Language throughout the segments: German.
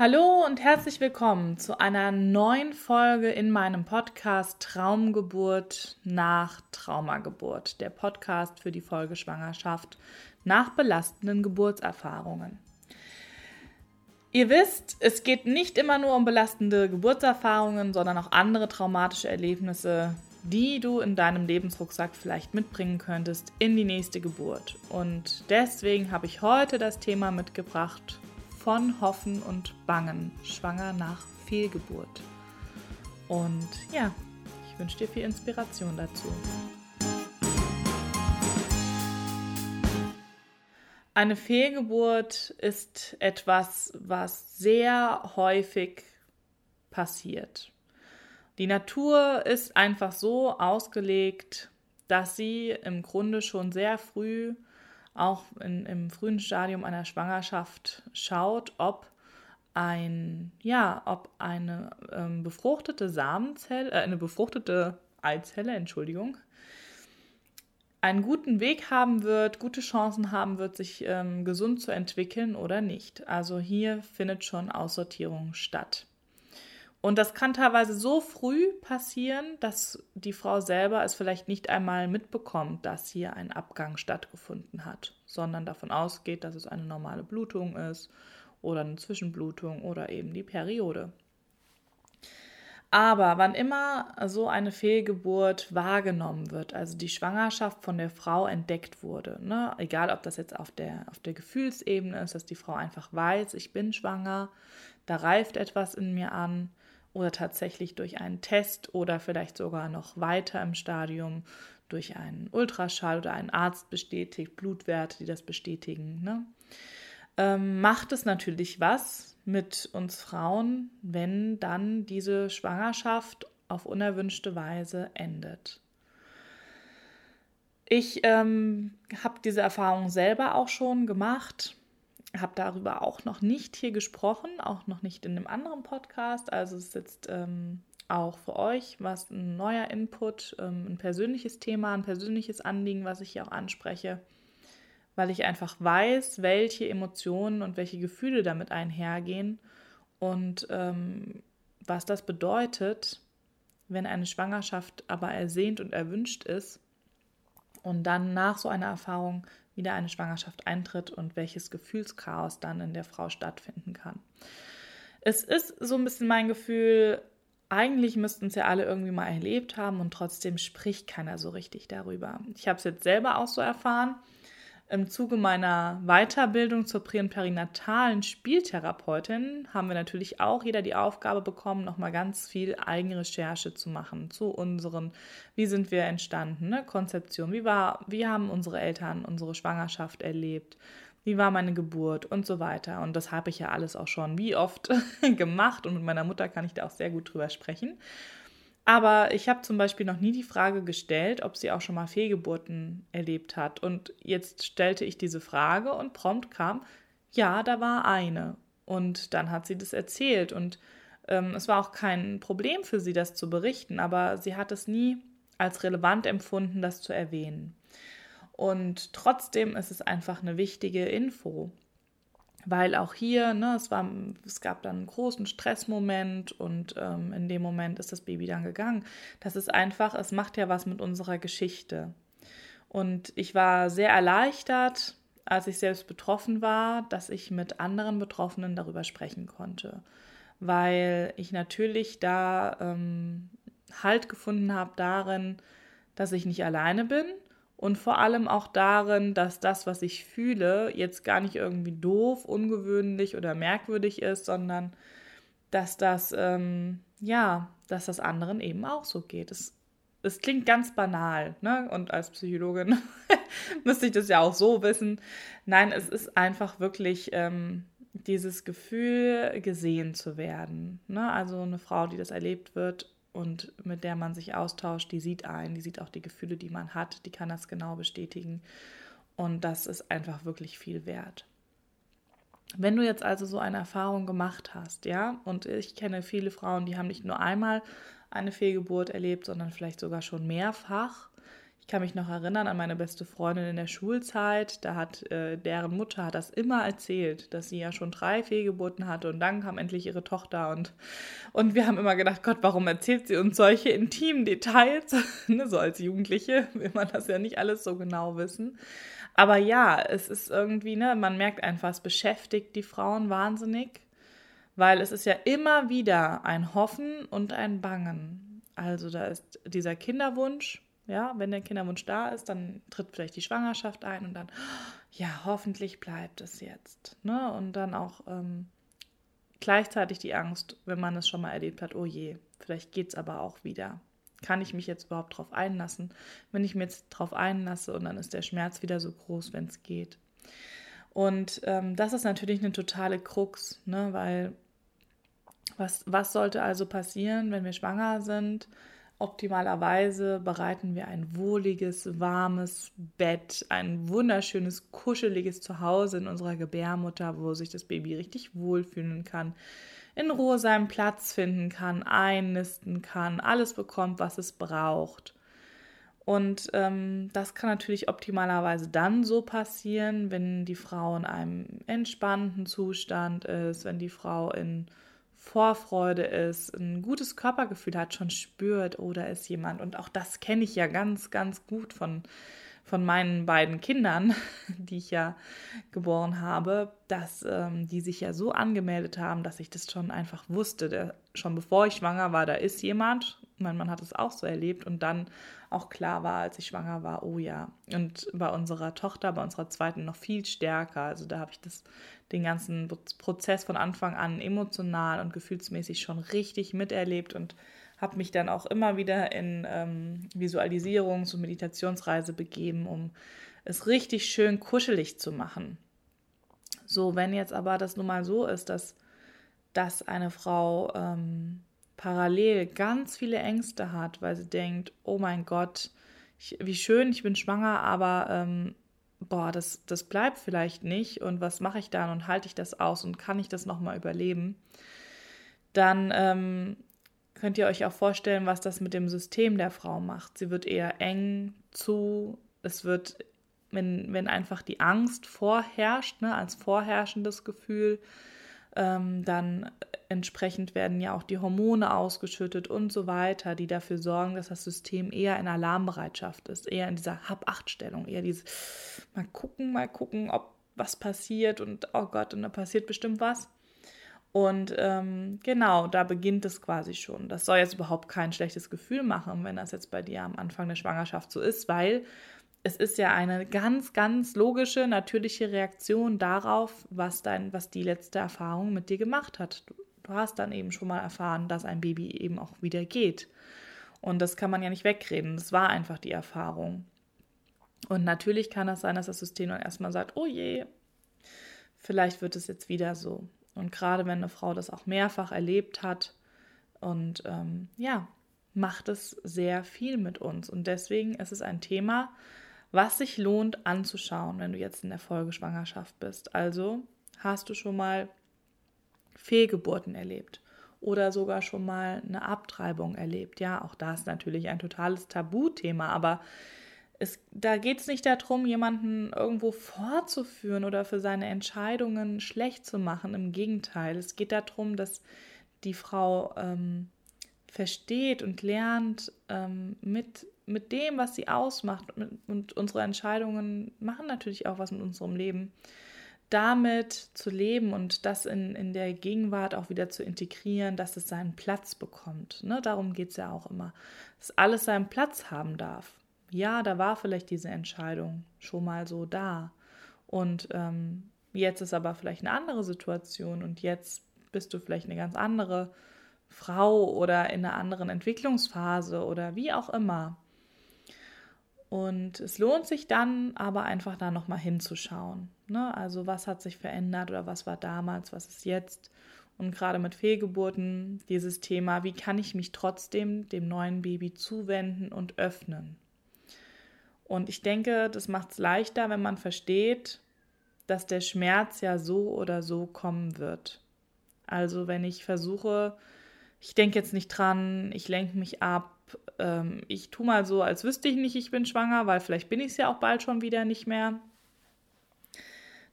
Hallo und herzlich willkommen zu einer neuen Folge in meinem Podcast Traumgeburt nach Traumageburt, der Podcast für die Folgeschwangerschaft nach belastenden Geburtserfahrungen. Ihr wisst, es geht nicht immer nur um belastende Geburtserfahrungen, sondern auch andere traumatische Erlebnisse, die du in deinem Lebensrucksack vielleicht mitbringen könntest in die nächste Geburt. Und deswegen habe ich heute das Thema mitgebracht, von Hoffen und Bangen, schwanger nach Fehlgeburt. Und ja, ich wünsche dir viel Inspiration dazu. Eine Fehlgeburt ist etwas, was sehr häufig passiert. Die Natur ist einfach so ausgelegt, dass sie im Grunde schon sehr früh auch in, im frühen Stadium einer Schwangerschaft schaut, ob ein, ja, ob eine ähm, befruchtete Samenzelle, äh, eine befruchtete Eizelle, Entschuldigung, einen guten Weg haben wird, gute Chancen haben wird, sich ähm, gesund zu entwickeln oder nicht. Also hier findet schon Aussortierung statt. Und das kann teilweise so früh passieren, dass die Frau selber es vielleicht nicht einmal mitbekommt, dass hier ein Abgang stattgefunden hat, sondern davon ausgeht, dass es eine normale Blutung ist oder eine Zwischenblutung oder eben die Periode. Aber wann immer so eine Fehlgeburt wahrgenommen wird, also die Schwangerschaft von der Frau entdeckt wurde, ne, egal ob das jetzt auf der, auf der Gefühlsebene ist, dass die Frau einfach weiß, ich bin schwanger, da reift etwas in mir an, oder tatsächlich durch einen Test oder vielleicht sogar noch weiter im Stadium durch einen Ultraschall oder einen Arzt bestätigt, Blutwerte, die das bestätigen, ne? ähm, macht es natürlich was mit uns Frauen, wenn dann diese Schwangerschaft auf unerwünschte Weise endet. Ich ähm, habe diese Erfahrung selber auch schon gemacht habe darüber auch noch nicht hier gesprochen, auch noch nicht in einem anderen Podcast. Also es ist jetzt ähm, auch für euch was ein neuer Input, ähm, ein persönliches Thema, ein persönliches Anliegen, was ich hier auch anspreche, weil ich einfach weiß, welche Emotionen und welche Gefühle damit einhergehen und ähm, was das bedeutet, wenn eine Schwangerschaft aber ersehnt und erwünscht ist und dann nach so einer Erfahrung wieder eine Schwangerschaft eintritt und welches Gefühlschaos dann in der Frau stattfinden kann. Es ist so ein bisschen mein Gefühl, eigentlich müssten es ja alle irgendwie mal erlebt haben und trotzdem spricht keiner so richtig darüber. Ich habe es jetzt selber auch so erfahren im Zuge meiner Weiterbildung zur prä- und perinatalen Spieltherapeutin haben wir natürlich auch jeder die Aufgabe bekommen, nochmal ganz viel Eigenrecherche zu machen zu unseren, wie sind wir entstanden, ne? Konzeption, wie war, wie haben unsere Eltern unsere Schwangerschaft erlebt, wie war meine Geburt und so weiter. Und das habe ich ja alles auch schon wie oft gemacht und mit meiner Mutter kann ich da auch sehr gut drüber sprechen. Aber ich habe zum Beispiel noch nie die Frage gestellt, ob sie auch schon mal Fehlgeburten erlebt hat. Und jetzt stellte ich diese Frage und prompt kam, ja, da war eine. Und dann hat sie das erzählt. Und ähm, es war auch kein Problem für sie, das zu berichten, aber sie hat es nie als relevant empfunden, das zu erwähnen. Und trotzdem ist es einfach eine wichtige Info weil auch hier, ne, es, war, es gab dann einen großen Stressmoment und ähm, in dem Moment ist das Baby dann gegangen. Das ist einfach, es macht ja was mit unserer Geschichte. Und ich war sehr erleichtert, als ich selbst betroffen war, dass ich mit anderen Betroffenen darüber sprechen konnte, weil ich natürlich da ähm, Halt gefunden habe darin, dass ich nicht alleine bin und vor allem auch darin, dass das, was ich fühle, jetzt gar nicht irgendwie doof, ungewöhnlich oder merkwürdig ist, sondern dass das, ähm, ja, dass das anderen eben auch so geht. Es, es klingt ganz banal, ne? Und als Psychologin müsste ich das ja auch so wissen. Nein, es ist einfach wirklich ähm, dieses Gefühl, gesehen zu werden. Ne? Also eine Frau, die das erlebt wird, und mit der man sich austauscht, die sieht ein, die sieht auch die Gefühle, die man hat, die kann das genau bestätigen. Und das ist einfach wirklich viel wert. Wenn du jetzt also so eine Erfahrung gemacht hast, ja, und ich kenne viele Frauen, die haben nicht nur einmal eine Fehlgeburt erlebt, sondern vielleicht sogar schon mehrfach. Ich kann mich noch erinnern an meine beste Freundin in der Schulzeit. Da hat äh, deren Mutter hat das immer erzählt, dass sie ja schon drei Fehlgeburten hatte und dann kam endlich ihre Tochter und und wir haben immer gedacht, Gott, warum erzählt sie uns solche intimen Details? ne, so als Jugendliche will man das ja nicht alles so genau wissen. Aber ja, es ist irgendwie, ne, man merkt einfach, es beschäftigt die Frauen wahnsinnig, weil es ist ja immer wieder ein Hoffen und ein Bangen. Also da ist dieser Kinderwunsch, ja, wenn der Kinderwunsch da ist, dann tritt vielleicht die Schwangerschaft ein und dann, ja, hoffentlich bleibt es jetzt. Ne? Und dann auch ähm, gleichzeitig die Angst, wenn man es schon mal erlebt hat, oh je, vielleicht geht es aber auch wieder. Kann ich mich jetzt überhaupt darauf einlassen? Wenn ich mir jetzt darauf einlasse und dann ist der Schmerz wieder so groß, wenn es geht. Und ähm, das ist natürlich eine totale Krux, ne? weil was, was sollte also passieren, wenn wir schwanger sind? Optimalerweise bereiten wir ein wohliges, warmes Bett, ein wunderschönes, kuscheliges Zuhause in unserer Gebärmutter, wo sich das Baby richtig wohlfühlen kann, in Ruhe seinen Platz finden kann, einnisten kann, alles bekommt, was es braucht. Und ähm, das kann natürlich optimalerweise dann so passieren, wenn die Frau in einem entspannten Zustand ist, wenn die Frau in Vorfreude ist, ein gutes Körpergefühl hat, schon spürt, oder ist jemand. Und auch das kenne ich ja ganz, ganz gut von, von meinen beiden Kindern, die ich ja geboren habe, dass ähm, die sich ja so angemeldet haben, dass ich das schon einfach wusste. Der, schon bevor ich schwanger war, da ist jemand. Mein Mann hat es auch so erlebt und dann auch klar war, als ich schwanger war, oh ja. Und bei unserer Tochter, bei unserer zweiten noch viel stärker. Also da habe ich das den ganzen Prozess von Anfang an emotional und gefühlsmäßig schon richtig miterlebt und habe mich dann auch immer wieder in ähm, Visualisierungs- und Meditationsreise begeben, um es richtig schön kuschelig zu machen. So, wenn jetzt aber das nun mal so ist, dass, dass eine Frau ähm, parallel ganz viele Ängste hat, weil sie denkt, oh mein Gott, ich, wie schön, ich bin schwanger, aber ähm, boah, das, das bleibt vielleicht nicht und was mache ich dann und halte ich das aus und kann ich das nochmal überleben, dann ähm, könnt ihr euch auch vorstellen, was das mit dem System der Frau macht. Sie wird eher eng zu, es wird, wenn, wenn einfach die Angst vorherrscht, ne, als vorherrschendes Gefühl, ähm, dann entsprechend werden ja auch die Hormone ausgeschüttet und so weiter, die dafür sorgen, dass das System eher in Alarmbereitschaft ist, eher in dieser Hab-Acht-Stellung, eher dieses mal gucken, mal gucken, ob was passiert und oh Gott, und da passiert bestimmt was. Und ähm, genau, da beginnt es quasi schon. Das soll jetzt überhaupt kein schlechtes Gefühl machen, wenn das jetzt bei dir am Anfang der Schwangerschaft so ist, weil es ist ja eine ganz, ganz logische, natürliche Reaktion darauf, was, dein, was die letzte Erfahrung mit dir gemacht hat. Du, du hast dann eben schon mal erfahren, dass ein Baby eben auch wieder geht. Und das kann man ja nicht wegreden. Das war einfach die Erfahrung. Und natürlich kann das sein, dass das System dann erstmal sagt, oh je, vielleicht wird es jetzt wieder so. Und gerade wenn eine Frau das auch mehrfach erlebt hat und ähm, ja, macht es sehr viel mit uns. Und deswegen ist es ein Thema, was sich lohnt anzuschauen, wenn du jetzt in der Folgeschwangerschaft bist. Also hast du schon mal Fehlgeburten erlebt oder sogar schon mal eine Abtreibung erlebt. Ja, auch das ist natürlich ein totales Tabuthema, aber es, da geht es nicht darum, jemanden irgendwo vorzuführen oder für seine Entscheidungen schlecht zu machen. Im Gegenteil, es geht darum, dass die Frau ähm, versteht und lernt, ähm, mit mit dem, was sie ausmacht und unsere Entscheidungen machen natürlich auch was mit unserem Leben, damit zu leben und das in, in der Gegenwart auch wieder zu integrieren, dass es seinen Platz bekommt. Ne? Darum geht es ja auch immer, dass alles seinen Platz haben darf. Ja, da war vielleicht diese Entscheidung schon mal so da. Und ähm, jetzt ist aber vielleicht eine andere Situation und jetzt bist du vielleicht eine ganz andere Frau oder in einer anderen Entwicklungsphase oder wie auch immer. Und es lohnt sich dann aber einfach da nochmal hinzuschauen. Ne? Also was hat sich verändert oder was war damals, was ist jetzt? Und gerade mit Fehlgeburten dieses Thema, wie kann ich mich trotzdem dem neuen Baby zuwenden und öffnen? Und ich denke, das macht es leichter, wenn man versteht, dass der Schmerz ja so oder so kommen wird. Also wenn ich versuche, ich denke jetzt nicht dran, ich lenke mich ab, ähm, ich tue mal so, als wüsste ich nicht, ich bin schwanger, weil vielleicht bin ich es ja auch bald schon wieder nicht mehr,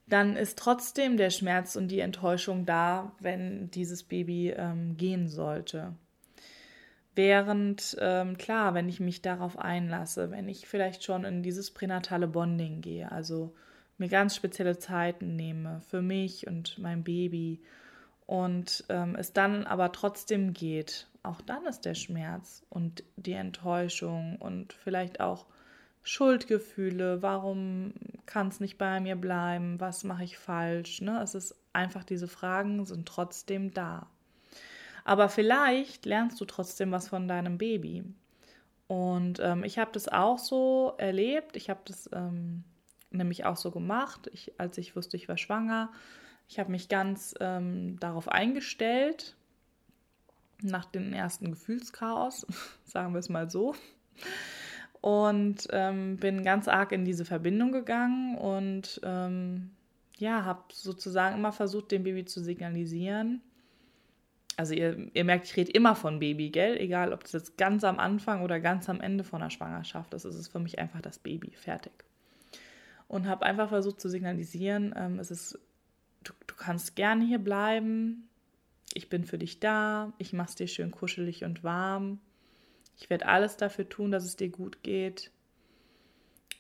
dann ist trotzdem der Schmerz und die Enttäuschung da, wenn dieses Baby ähm, gehen sollte. Während, ähm, klar, wenn ich mich darauf einlasse, wenn ich vielleicht schon in dieses pränatale Bonding gehe, also mir ganz spezielle Zeiten nehme für mich und mein Baby und ähm, es dann aber trotzdem geht, auch dann ist der Schmerz und die Enttäuschung und vielleicht auch Schuldgefühle, warum kann es nicht bei mir bleiben, was mache ich falsch, ne? Es ist einfach, diese Fragen sind trotzdem da. Aber vielleicht lernst du trotzdem was von deinem Baby. Und ähm, ich habe das auch so erlebt, ich habe das ähm, nämlich auch so gemacht, ich, als ich wusste, ich war schwanger. Ich habe mich ganz ähm, darauf eingestellt, nach dem ersten Gefühlschaos, sagen wir es mal so und ähm, bin ganz arg in diese Verbindung gegangen und ähm, ja, habe sozusagen immer versucht, dem Baby zu signalisieren. Also ihr, ihr merkt, ich rede immer von Baby, gell? Egal, ob das jetzt ganz am Anfang oder ganz am Ende von der Schwangerschaft ist, ist es für mich einfach das Baby, fertig. Und habe einfach versucht zu signalisieren, ähm, es ist, du, du kannst gerne hier bleiben, ich bin für dich da, ich mache es dir schön kuschelig und warm ich werde alles dafür tun, dass es dir gut geht.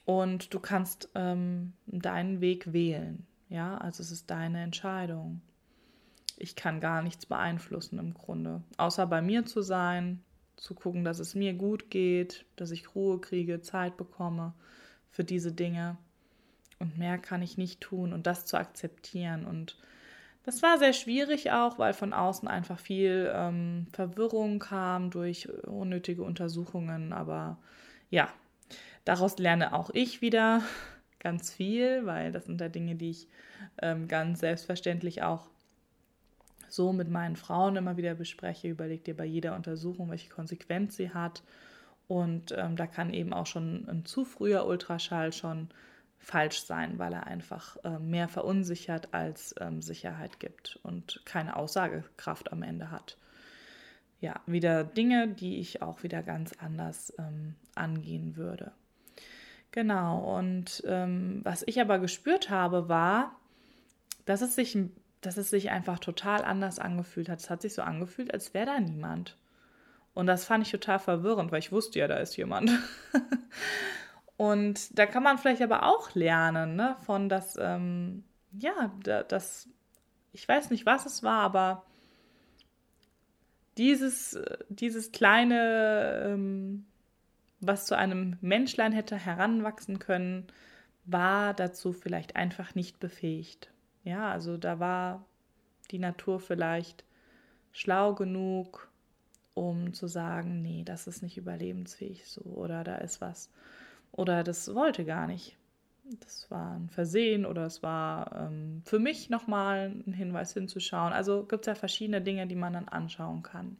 Und du kannst ähm, deinen Weg wählen. Ja, also es ist deine Entscheidung. Ich kann gar nichts beeinflussen im Grunde, außer bei mir zu sein, zu gucken, dass es mir gut geht, dass ich Ruhe kriege, Zeit bekomme für diese Dinge. Und mehr kann ich nicht tun und das zu akzeptieren und das war sehr schwierig auch, weil von außen einfach viel ähm, Verwirrung kam durch unnötige Untersuchungen. Aber ja, daraus lerne auch ich wieder ganz viel, weil das sind da Dinge, die ich ähm, ganz selbstverständlich auch so mit meinen Frauen immer wieder bespreche. Überleg dir bei jeder Untersuchung, welche Konsequenz sie hat. Und ähm, da kann eben auch schon ein zu früher Ultraschall schon falsch sein, weil er einfach äh, mehr verunsichert als ähm, Sicherheit gibt und keine Aussagekraft am Ende hat. Ja, wieder Dinge, die ich auch wieder ganz anders ähm, angehen würde. Genau, und ähm, was ich aber gespürt habe, war, dass es sich, dass es sich einfach total anders angefühlt hat. Es hat sich so angefühlt, als wäre da niemand. Und das fand ich total verwirrend, weil ich wusste ja, da ist jemand. Und da kann man vielleicht aber auch lernen, ne, von das, ähm, ja, das, ich weiß nicht, was es war, aber dieses, dieses kleine, ähm, was zu einem Menschlein hätte heranwachsen können, war dazu vielleicht einfach nicht befähigt. Ja, also da war die Natur vielleicht schlau genug, um zu sagen, nee, das ist nicht überlebensfähig so oder da ist was. Oder das wollte gar nicht. Das war ein Versehen oder es war ähm, für mich nochmal ein Hinweis hinzuschauen. Also gibt es ja verschiedene Dinge, die man dann anschauen kann.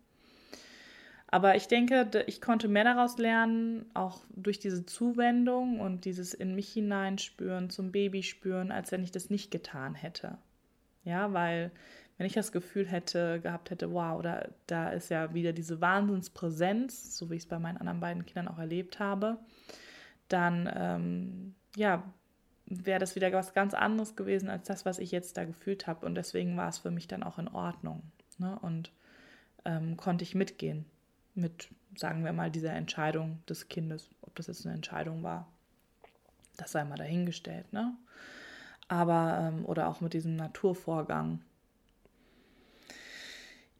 Aber ich denke, ich konnte mehr daraus lernen, auch durch diese Zuwendung und dieses in mich hineinspüren, zum Baby spüren, als wenn ich das nicht getan hätte. Ja, weil wenn ich das Gefühl hätte, gehabt hätte, wow, da, da ist ja wieder diese Wahnsinnspräsenz, so wie ich es bei meinen anderen beiden Kindern auch erlebt habe, dann ähm, ja, wäre das wieder was ganz anderes gewesen als das, was ich jetzt da gefühlt habe. Und deswegen war es für mich dann auch in Ordnung. Ne? Und ähm, konnte ich mitgehen mit, sagen wir mal, dieser Entscheidung des Kindes. Ob das jetzt eine Entscheidung war, das sei mal dahingestellt. Ne? Aber, ähm, oder auch mit diesem Naturvorgang.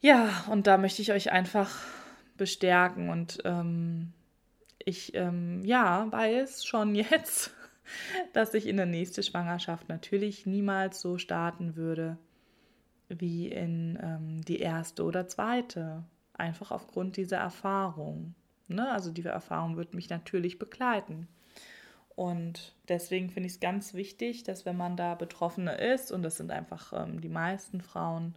Ja, und da möchte ich euch einfach bestärken und ähm, ich ähm, ja weiß schon jetzt, dass ich in der nächsten Schwangerschaft natürlich niemals so starten würde wie in ähm, die erste oder zweite. Einfach aufgrund dieser Erfahrung. Ne? Also diese Erfahrung wird mich natürlich begleiten. Und deswegen finde ich es ganz wichtig, dass wenn man da Betroffene ist, und das sind einfach ähm, die meisten Frauen,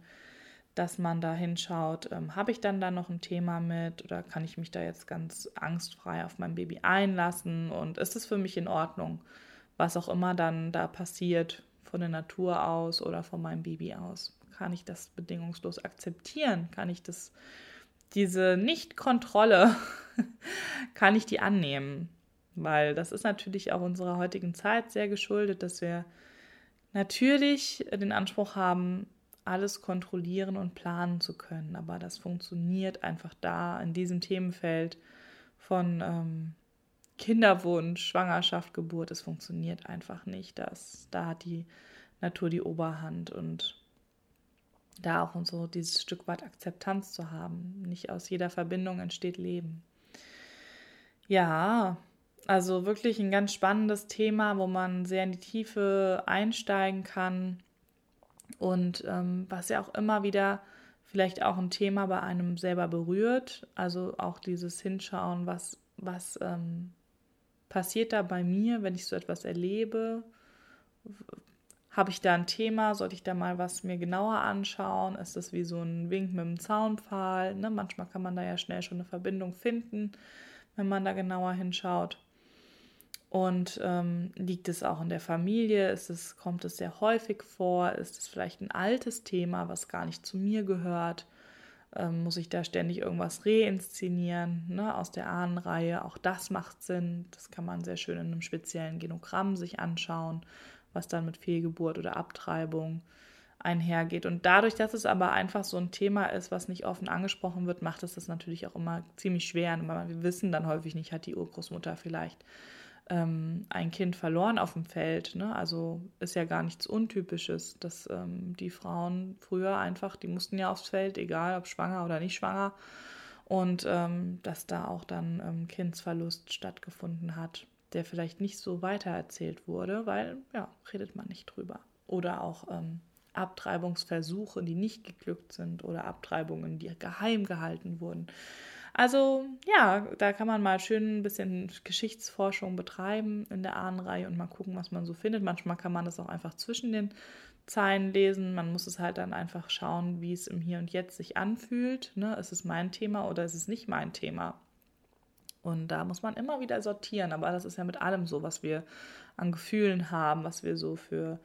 dass man da hinschaut, ähm, habe ich dann da noch ein Thema mit oder kann ich mich da jetzt ganz angstfrei auf mein Baby einlassen und ist es für mich in Ordnung, was auch immer dann da passiert von der Natur aus oder von meinem Baby aus. Kann ich das bedingungslos akzeptieren? Kann ich das diese Nicht-Kontrolle, kann ich die annehmen? Weil das ist natürlich auch unserer heutigen Zeit sehr geschuldet, dass wir natürlich den Anspruch haben, alles kontrollieren und planen zu können. Aber das funktioniert einfach da in diesem Themenfeld von ähm, Kinderwunsch, Schwangerschaft, Geburt. Es funktioniert einfach nicht. Das, da hat die Natur die Oberhand und da auch und so dieses Stück weit Akzeptanz zu haben. Nicht aus jeder Verbindung entsteht Leben. Ja, also wirklich ein ganz spannendes Thema, wo man sehr in die Tiefe einsteigen kann und ähm, was ja auch immer wieder vielleicht auch ein Thema bei einem selber berührt. Also auch dieses Hinschauen, was, was ähm, passiert da bei mir, wenn ich so etwas erlebe? Habe ich da ein Thema? Sollte ich da mal was mir genauer anschauen? Ist das wie so ein Wink mit dem Zaunpfahl? Ne? Manchmal kann man da ja schnell schon eine Verbindung finden, wenn man da genauer hinschaut. Und ähm, liegt es auch in der Familie? Ist es, kommt es sehr häufig vor? Ist es vielleicht ein altes Thema, was gar nicht zu mir gehört? Ähm, muss ich da ständig irgendwas reinszenieren ne, aus der Ahnenreihe? Auch das macht Sinn. Das kann man sehr schön in einem speziellen Genogramm sich anschauen, was dann mit Fehlgeburt oder Abtreibung einhergeht. Und dadurch, dass es aber einfach so ein Thema ist, was nicht offen angesprochen wird, macht es das natürlich auch immer ziemlich schwer. weil wir wissen dann häufig nicht, hat die Urgroßmutter vielleicht ähm, ein Kind verloren auf dem Feld. Ne? Also ist ja gar nichts Untypisches, dass ähm, die Frauen früher einfach, die mussten ja aufs Feld, egal ob schwanger oder nicht schwanger. Und ähm, dass da auch dann ähm, Kindsverlust stattgefunden hat, der vielleicht nicht so weitererzählt wurde, weil, ja, redet man nicht drüber. Oder auch ähm, Abtreibungsversuche, die nicht geglückt sind oder Abtreibungen, die geheim gehalten wurden. Also ja, da kann man mal schön ein bisschen Geschichtsforschung betreiben in der Ahnenreihe und mal gucken, was man so findet. Manchmal kann man das auch einfach zwischen den Zeilen lesen. Man muss es halt dann einfach schauen, wie es im Hier und Jetzt sich anfühlt. Ne? Ist es mein Thema oder ist es nicht mein Thema? Und da muss man immer wieder sortieren. Aber das ist ja mit allem so, was wir an Gefühlen haben, was wir so für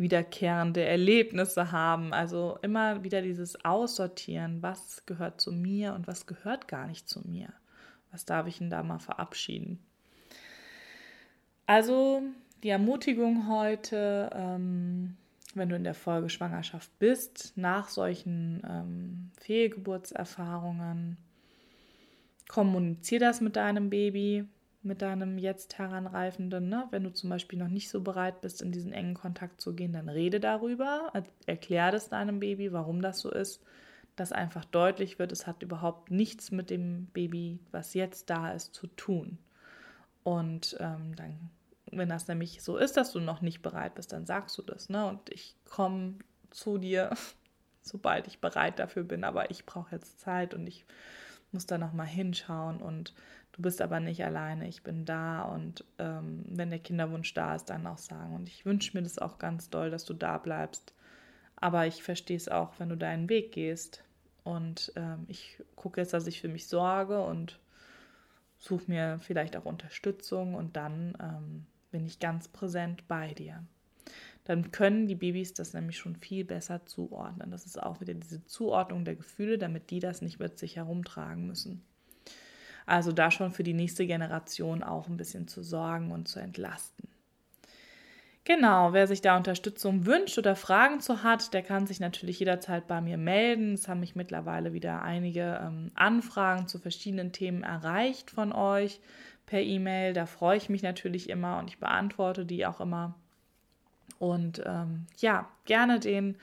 wiederkehrende Erlebnisse haben. Also immer wieder dieses Aussortieren, was gehört zu mir und was gehört gar nicht zu mir. Was darf ich denn da mal verabschieden? Also die Ermutigung heute, ähm, wenn du in der Folge Schwangerschaft bist, nach solchen ähm, Fehlgeburtserfahrungen, kommunizier das mit deinem Baby, mit deinem jetzt heranreifenden. Ne? Wenn du zum Beispiel noch nicht so bereit bist, in diesen engen Kontakt zu gehen, dann rede darüber, erklär das deinem Baby, warum das so ist, dass einfach deutlich wird, es hat überhaupt nichts mit dem Baby, was jetzt da ist, zu tun. Und ähm, dann, wenn das nämlich so ist, dass du noch nicht bereit bist, dann sagst du das. Ne? Und ich komme zu dir, sobald ich bereit dafür bin, aber ich brauche jetzt Zeit und ich muss da nochmal hinschauen und du bist aber nicht alleine, ich bin da und ähm, wenn der Kinderwunsch da ist, dann auch sagen. Und ich wünsche mir das auch ganz doll, dass du da bleibst. Aber ich verstehe es auch, wenn du deinen Weg gehst. Und ähm, ich gucke jetzt, dass ich für mich sorge und suche mir vielleicht auch Unterstützung und dann ähm, bin ich ganz präsent bei dir. Dann können die Babys das nämlich schon viel besser zuordnen. Das ist auch wieder diese Zuordnung der Gefühle, damit die das nicht mit sich herumtragen müssen. Also da schon für die nächste Generation auch ein bisschen zu sorgen und zu entlasten. Genau, wer sich da Unterstützung wünscht oder Fragen zu hat, der kann sich natürlich jederzeit bei mir melden. Es haben mich mittlerweile wieder einige ähm, Anfragen zu verschiedenen Themen erreicht von euch per E-Mail. Da freue ich mich natürlich immer und ich beantworte die auch immer. Und ähm, ja, gerne den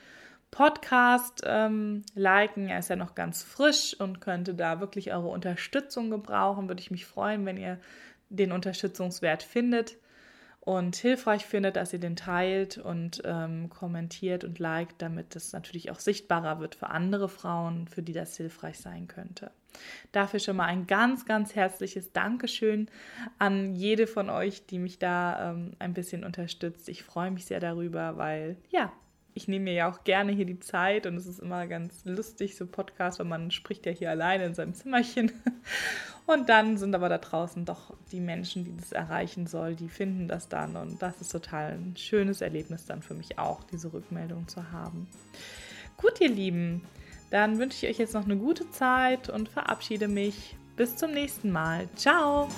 Podcast ähm, liken. Er ist ja noch ganz frisch und könnte da wirklich eure Unterstützung gebrauchen. Würde ich mich freuen, wenn ihr den Unterstützungswert findet und hilfreich findet, dass ihr den teilt und ähm, kommentiert und liked, damit es natürlich auch sichtbarer wird für andere Frauen, für die das hilfreich sein könnte. Dafür schon mal ein ganz, ganz herzliches Dankeschön an jede von euch, die mich da ähm, ein bisschen unterstützt. Ich freue mich sehr darüber, weil ja, ich nehme mir ja auch gerne hier die Zeit und es ist immer ganz lustig, so Podcast, weil man spricht ja hier alleine in seinem Zimmerchen. Und dann sind aber da draußen doch die Menschen, die das erreichen soll, die finden das dann. Und das ist total ein schönes Erlebnis dann für mich auch, diese Rückmeldung zu haben. Gut, ihr Lieben, Dann wünsche ich euch jetzt noch eine gute Zeit und verabschiede mich. Bis zum nächsten Mal. Ciao!